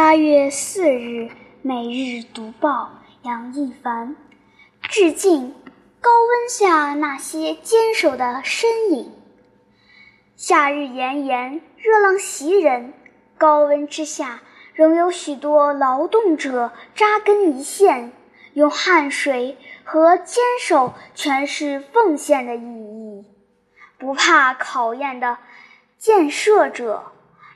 八月四日，《每日读报》杨一凡致敬高温下那些坚守的身影。夏日炎炎，热浪袭人，高温之下，仍有许多劳动者扎根一线，用汗水和坚守诠释奉献的意义。不怕考验的建设者。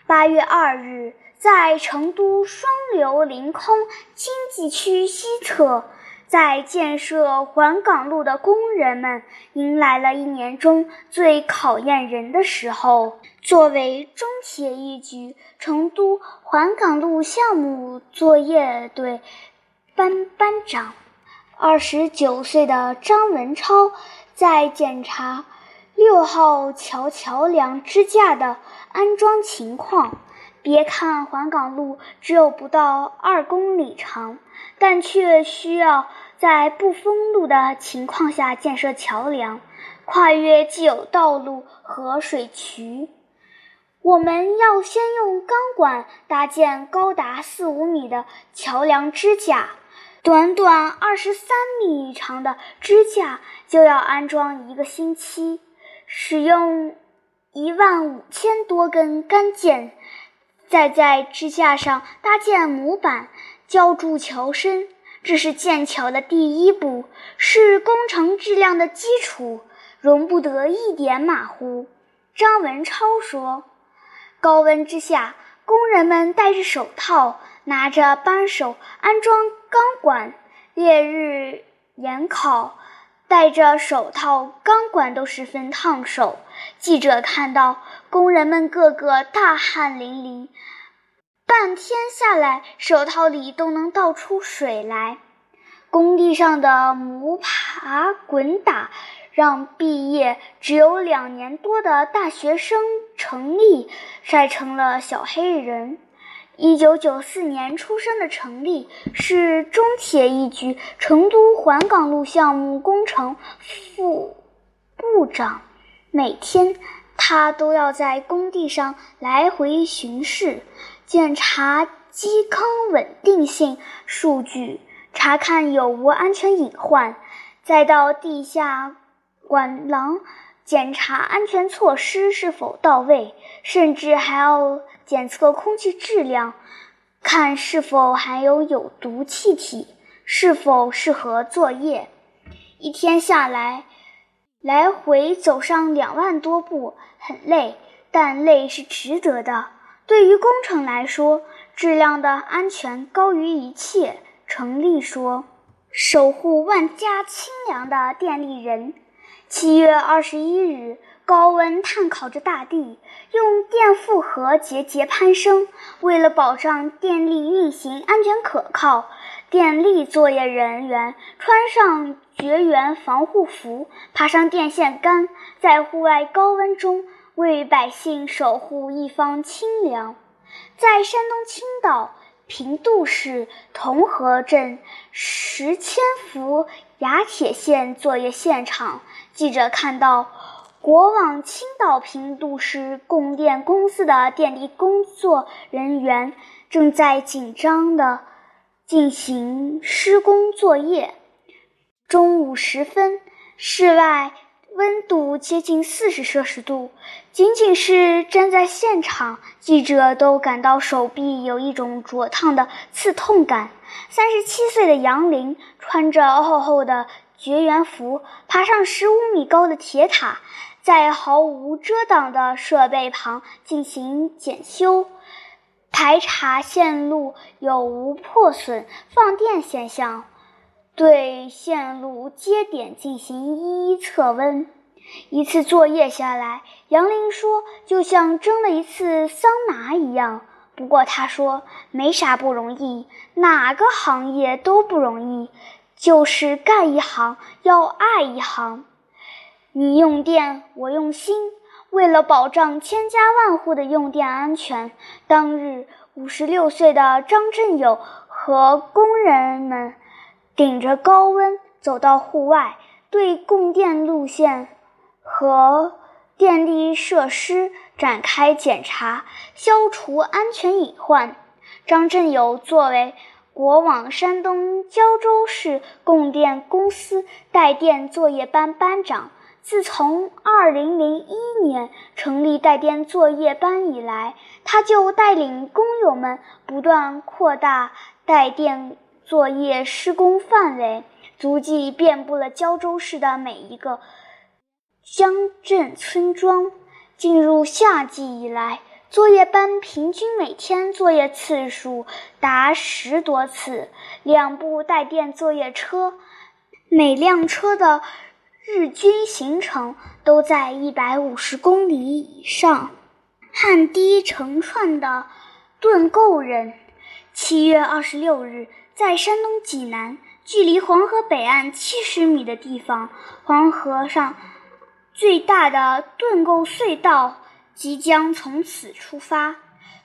八月二日。在成都双流临空经济区西侧，在建设环港路的工人们迎来了一年中最考验人的时候。作为中铁一局成都环港路项目作业队班班长，二十九岁的张文超在检查六号桥桥梁支架的安装情况。别看环港路只有不到二公里长，但却需要在不封路的情况下建设桥梁，跨越既有道路和水渠。我们要先用钢管搭建高达四五米的桥梁支架，短短二十三米长的支架就要安装一个星期，使用一万五千多根钢件。再在支架上搭建模板，浇筑桥身，这是建桥的第一步，是工程质量的基础，容不得一点马虎。张文超说：“高温之下，工人们戴着手套，拿着扳手安装钢管，烈日炎烤，戴着手套，钢管都十分烫手。”记者看到工人们个个大汗淋漓，半天下来，手套里都能倒出水来。工地上的摸爬滚打，让毕业只有两年多的大学生程立晒成了小黑人。一九九四年出生的程立是中铁一局成都环港路项目工程副部长。每天，他都要在工地上来回巡视，检查基坑稳定性数据，查看有无安全隐患，再到地下管廊检查安全措施是否到位，甚至还要检测空气质量，看是否含有有毒气体，是否适合作业。一天下来。来回走上两万多步，很累，但累是值得的。对于工程来说，质量的安全高于一切。程立说：“守护万家清凉的电力人。”七月二十一日，高温炭烤着大地，用电负荷节节攀升。为了保障电力运行安全可靠。电力作业人员穿上绝缘防护服，爬上电线杆，在户外高温中为百姓守护一方清凉。在山东青岛平度市同河镇石千伏雅铁线作业现场，记者看到国网青岛平度市供电公司的电力工作人员正在紧张的。进行施工作业。中午时分，室外温度接近四十摄氏度，仅仅是站在现场，记者都感到手臂有一种灼烫的刺痛感。三十七岁的杨林穿着厚厚的绝缘服，爬上十五米高的铁塔，在毫无遮挡的设备旁进行检修。排查线路有无破损、放电现象，对线路接点进行一一测温。一次作业下来，杨林说，就像蒸了一次桑拿一样。不过他说，没啥不容易，哪个行业都不容易，就是干一行要爱一行。你用电，我用心。为了保障千家万户的用电安全，当日五十六岁的张振友和工人们顶着高温走到户外，对供电路线和电力设施展开检查，消除安全隐患。张振友作为国往山东胶州市供电公司带电作业班班长。自从2001年成立带电作业班以来，他就带领工友们不断扩大带电作业施工范围，足迹遍布了胶州市的每一个乡镇村庄。进入夏季以来，作业班平均每天作业次数达十多次，两部带电作业车，每辆车的。日均行程都在一百五十公里以上。汉堤成串的盾构人，七月二十六日，在山东济南，距离黄河北岸七十米的地方，黄河上最大的盾构隧道即将从此出发。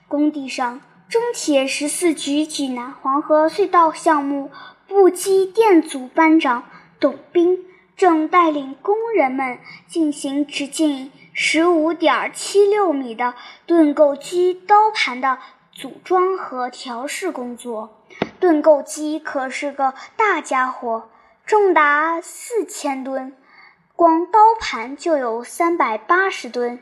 工地上，中铁十四局济南黄河隧道项目部机电组班长董斌。正带领工人们进行直径十五点七六米的盾构机刀盘的组装和调试工作。盾构机可是个大家伙，重达四千吨，光刀盘就有三百八十吨。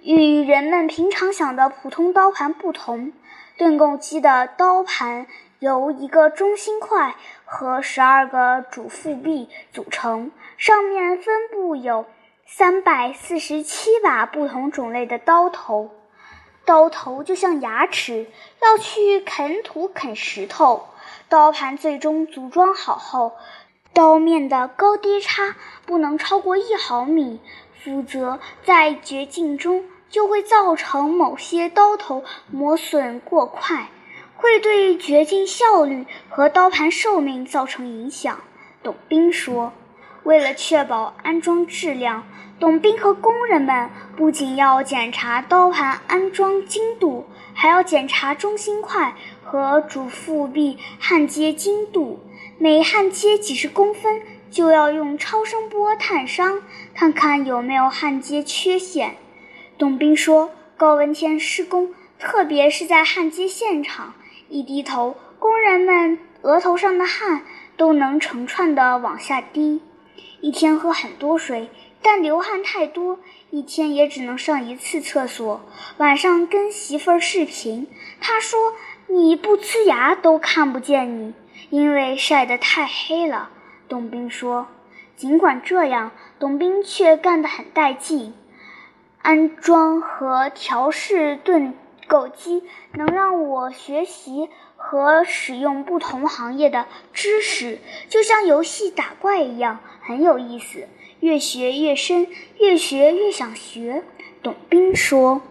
与人们平常想的普通刀盘不同，盾构机的刀盘由一个中心块和十二个主副臂组成。上面分布有三百四十七把不同种类的刀头，刀头就像牙齿，要去啃土啃石头。刀盘最终组装好后，刀面的高低差不能超过一毫米，否则在掘进中就会造成某些刀头磨损过快，会对掘进效率和刀盘寿命造成影响。董斌说。为了确保安装质量，董斌和工人们不仅要检查刀盘安装精度，还要检查中心块和主副臂焊接精度。每焊接几十公分，就要用超声波探伤，看看有没有焊接缺陷。董斌说：“高温天施工，特别是在焊接现场，一低头，工人们额头上的汗都能成串的往下滴。”一天喝很多水，但流汗太多，一天也只能上一次厕所。晚上跟媳妇儿视频，他说：“你不呲牙都看不见你，因为晒得太黑了。”董斌说。尽管这样，董斌却干得很带劲。安装和调试盾构机能让我学习和使用不同行业的知识，就像游戏打怪一样。很有意思，越学越深，越学越想学。董斌说。